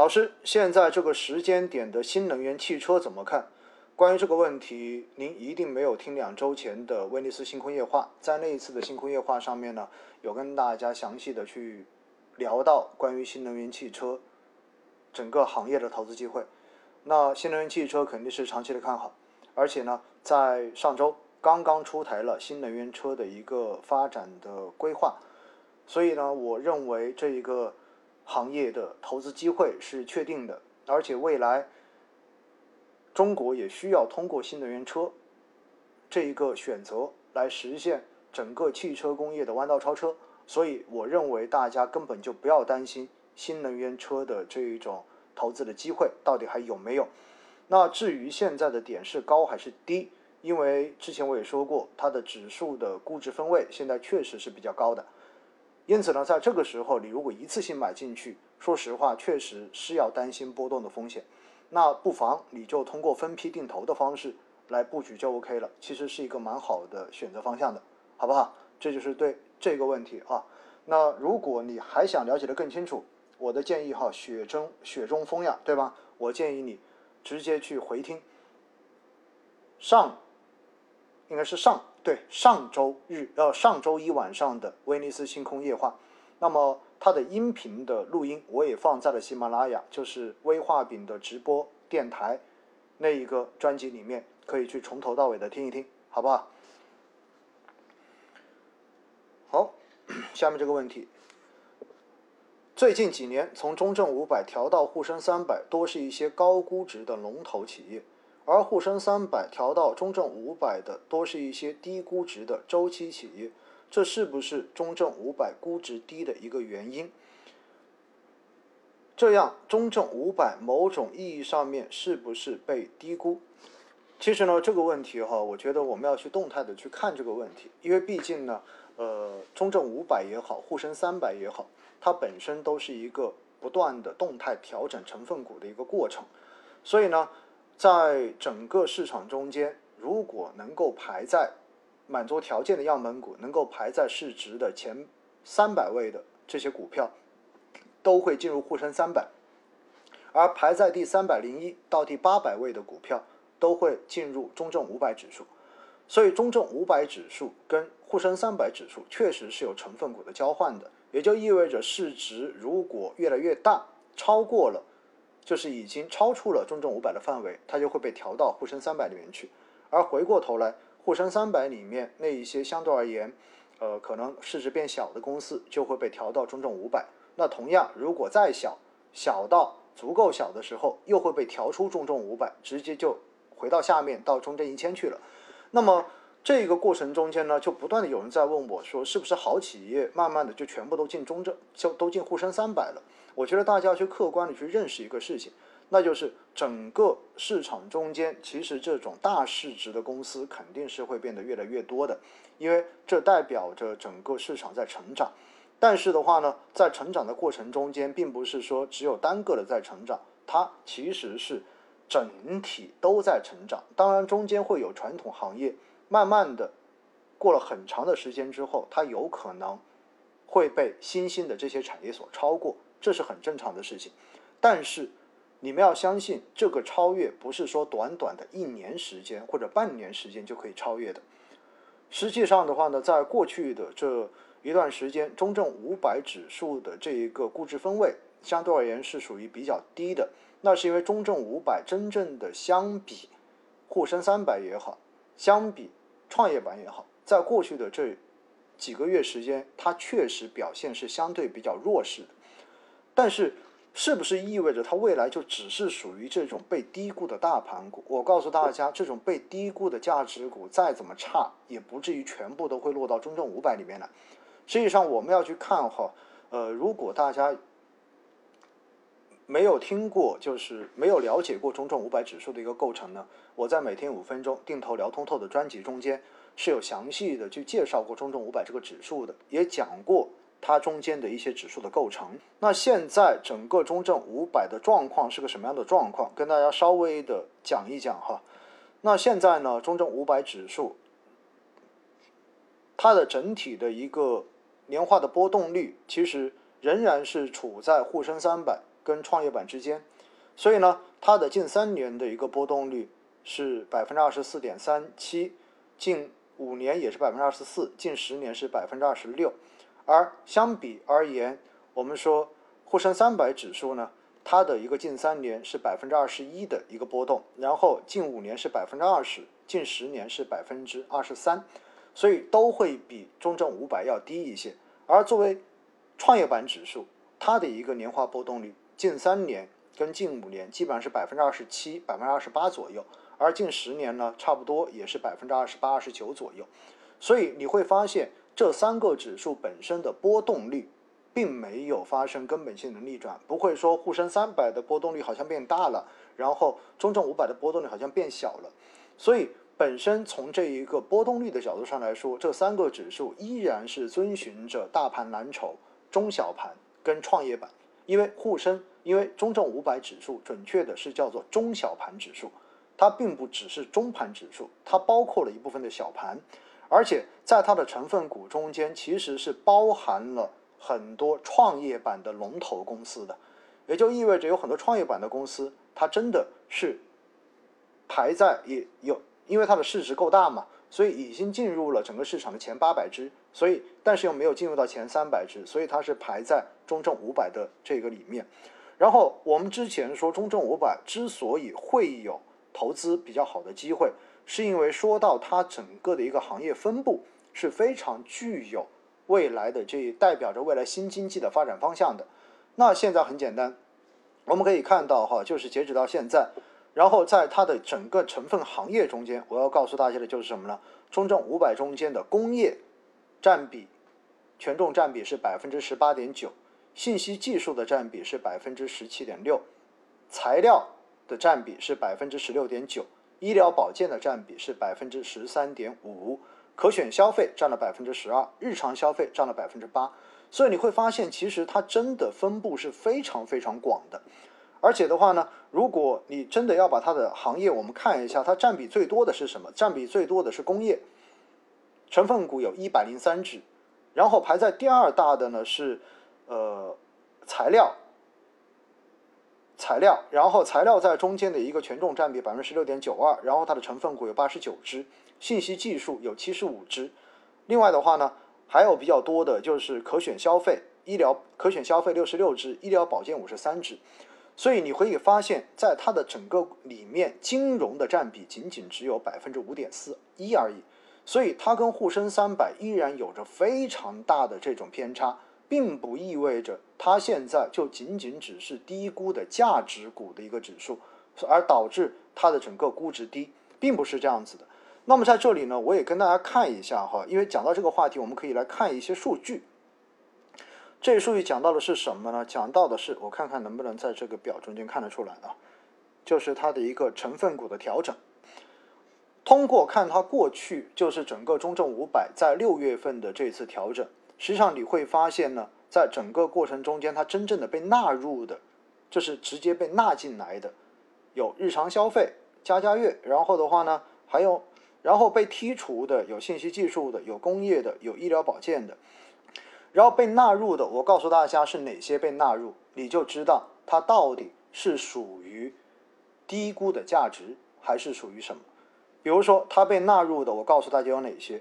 老师，现在这个时间点的新能源汽车怎么看？关于这个问题，您一定没有听两周前的威尼斯星空夜话，在那一次的星空夜话上面呢，有跟大家详细的去聊到关于新能源汽车整个行业的投资机会。那新能源汽车肯定是长期的看好，而且呢，在上周刚刚出台了新能源车的一个发展的规划，所以呢，我认为这一个行业的投资机会是确定的，而且未来。中国也需要通过新能源车这一个选择来实现整个汽车工业的弯道超车，所以我认为大家根本就不要担心新能源车的这一种投资的机会到底还有没有。那至于现在的点是高还是低，因为之前我也说过，它的指数的估值分位现在确实是比较高的，因此呢，在这个时候你如果一次性买进去，说实话确实是要担心波动的风险。那不妨你就通过分批定投的方式来布局就 OK 了，其实是一个蛮好的选择方向的，好不好？这就是对这个问题啊。那如果你还想了解的更清楚，我的建议哈，雪中雪中风呀，对吧？我建议你直接去回听上，应该是上对上周日呃上周一晚上的威尼斯星空夜话，那么。它的音频的录音我也放在了喜马拉雅，就是微画饼的直播电台那一个专辑里面，可以去从头到尾的听一听，好不好？好，下面这个问题，最近几年从中证五百调到沪深三百，多是一些高估值的龙头企业，而沪深三百调到中证五百的，多是一些低估值的周期企业。这是不是中证五百估值低的一个原因？这样，中证五百某种意义上面是不是被低估？其实呢，这个问题哈，我觉得我们要去动态的去看这个问题，因为毕竟呢，呃，中证五百也好，沪深三百也好，它本身都是一个不断的动态调整成分股的一个过程，所以呢，在整个市场中间，如果能够排在满足条件的样本股能够排在市值的前三百位的这些股票，都会进入沪深三百，而排在第三百零一到第八百位的股票都会进入中证五百指数。所以，中证五百指数跟沪深三百指数确实是有成分股的交换的，也就意味着市值如果越来越大，超过了，就是已经超出了中证五百的范围，它就会被调到沪深三百里面去。而回过头来，沪深三百里面那一些相对而言，呃，可能市值变小的公司就会被调到中证五百。那同样，如果再小，小到足够小的时候，又会被调出中证五百，直接就回到下面到中证一千去了。那么这个过程中间呢，就不断的有人在问我说，是不是好企业慢慢的就全部都进中证，就都进沪深三百了？我觉得大家要去客观的去认识一个事情。那就是整个市场中间，其实这种大市值的公司肯定是会变得越来越多的，因为这代表着整个市场在成长。但是的话呢，在成长的过程中间，并不是说只有单个的在成长，它其实是整体都在成长。当然，中间会有传统行业，慢慢的过了很长的时间之后，它有可能会被新兴的这些产业所超过，这是很正常的事情。但是，你们要相信，这个超越不是说短短的一年时间或者半年时间就可以超越的。实际上的话呢，在过去的这一段时间，中证五百指数的这一个估值分位相对而言是属于比较低的。那是因为中证五百真正的相比沪深三百也好，相比创业板也好，在过去的这几个月时间，它确实表现是相对比较弱势的。但是，是不是意味着它未来就只是属于这种被低估的大盘股？我告诉大家，这种被低估的价值股再怎么差，也不至于全部都会落到中证五百里面来。实际上，我们要去看哈，呃，如果大家没有听过，就是没有了解过中证五百指数的一个构成呢，我在每天五分钟定投聊通透的专辑中间是有详细的去介绍过中证五百这个指数的，也讲过。它中间的一些指数的构成，那现在整个中证五百的状况是个什么样的状况？跟大家稍微的讲一讲哈。那现在呢，中证五百指数它的整体的一个年化的波动率，其实仍然是处在沪深三百跟创业板之间，所以呢，它的近三年的一个波动率是百分之二十四点三七，近五年也是百分之二十四，近十年是百分之二十六。而相比而言，我们说沪深三百指数呢，它的一个近三年是百分之二十一的一个波动，然后近五年是百分之二十，近十年是百分之二十三，所以都会比中证五百要低一些。而作为创业板指数，它的一个年化波动率近三年跟近五年基本上是百分之二十七、百分之二十八左右，而近十年呢，差不多也是百分之二十八、二十九左右。所以你会发现。这三个指数本身的波动率并没有发生根本性的逆转，不会说沪深三百的波动率好像变大了，然后中证五百的波动率好像变小了。所以本身从这一个波动率的角度上来说，这三个指数依然是遵循着大盘蓝筹、中小盘跟创业板。因为沪深，因为中证五百指数准确的是叫做中小盘指数，它并不只是中盘指数，它包括了一部分的小盘。而且在它的成分股中间，其实是包含了很多创业板的龙头公司的，也就意味着有很多创业板的公司，它真的是排在也有，因为它的市值够大嘛，所以已经进入了整个市场的前八百只，所以但是又没有进入到前三百只，所以它是排在中证五百的这个里面。然后我们之前说中证五百之所以会有投资比较好的机会。是因为说到它整个的一个行业分布是非常具有未来的，这代表着未来新经济的发展方向的。那现在很简单，我们可以看到哈，就是截止到现在，然后在它的整个成分行业中间，我要告诉大家的就是什么呢？中证五百中间的工业占比权重占比是百分之十八点九，信息技术的占比是百分之十七点六，材料的占比是百分之十六点九。医疗保健的占比是百分之十三点五，可选消费占了百分之十二，日常消费占了百分之八，所以你会发现，其实它真的分布是非常非常广的。而且的话呢，如果你真的要把它的行业，我们看一下，它占比最多的是什么？占比最多的是工业，成分股有一百零三只，然后排在第二大的呢是呃材料。材料，然后材料在中间的一个权重占比百分之十六点九二，然后它的成分股有八十九只，信息技术有七十五只，另外的话呢，还有比较多的就是可选消费、医疗可选消费六十六只，医疗保健五十三只，所以你可以发现，在它的整个里面，金融的占比仅仅只有百分之五点四一而已，所以它跟沪深三百依然有着非常大的这种偏差。并不意味着它现在就仅仅只是低估的价值股的一个指数，而导致它的整个估值低，并不是这样子的。那么在这里呢，我也跟大家看一下哈，因为讲到这个话题，我们可以来看一些数据。这数据讲到的是什么呢？讲到的是，我看看能不能在这个表中间看得出来啊，就是它的一个成分股的调整。通过看它过去，就是整个中证五百在六月份的这次调整。实际上你会发现呢，在整个过程中间，它真正的被纳入的，就是直接被纳进来的，有日常消费、家家乐，然后的话呢，还有，然后被剔除的有信息技术的、有工业的、有医疗保健的，然后被纳入的，我告诉大家是哪些被纳入，你就知道它到底是属于低估的价值，还是属于什么。比如说它被纳入的，我告诉大家有哪些，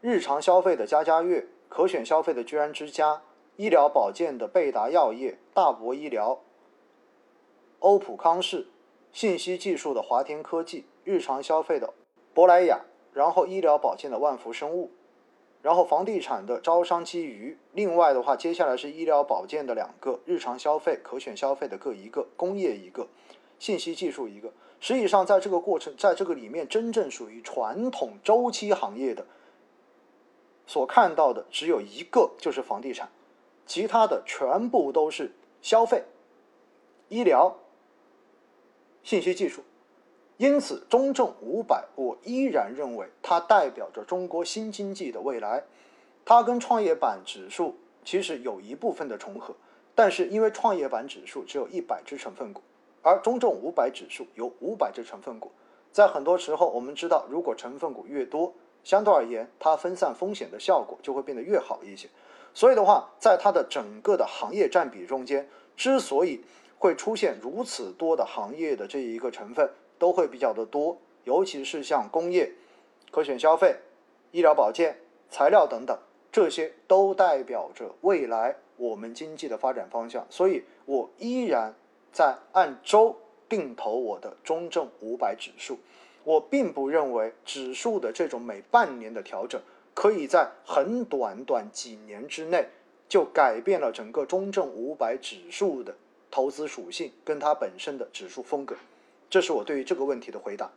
日常消费的家家乐。可选消费的居然之家，医疗保健的贝达药业、大博医疗、欧普康视，信息技术的华天科技，日常消费的珀莱雅，然后医疗保健的万福生物，然后房地产的招商基娱。另外的话，接下来是医疗保健的两个，日常消费、可选消费的各一个，工业一个，信息技术一个。实际上，在这个过程，在这个里面，真正属于传统周期行业的。所看到的只有一个，就是房地产，其他的全部都是消费、医疗、信息技术。因此，中证五百，我依然认为它代表着中国新经济的未来。它跟创业板指数其实有一部分的重合，但是因为创业板指数只有一百只成分股，而中证五百指数有五百只成分股，在很多时候，我们知道，如果成分股越多，相对而言，它分散风险的效果就会变得越好一些。所以的话，在它的整个的行业占比中间，之所以会出现如此多的行业的这一个成分都会比较的多，尤其是像工业、可选消费、医疗保健、材料等等，这些都代表着未来我们经济的发展方向。所以我依然在按周定投我的中证五百指数。我并不认为指数的这种每半年的调整，可以在很短短几年之内就改变了整个中证五百指数的投资属性跟它本身的指数风格。这是我对于这个问题的回答。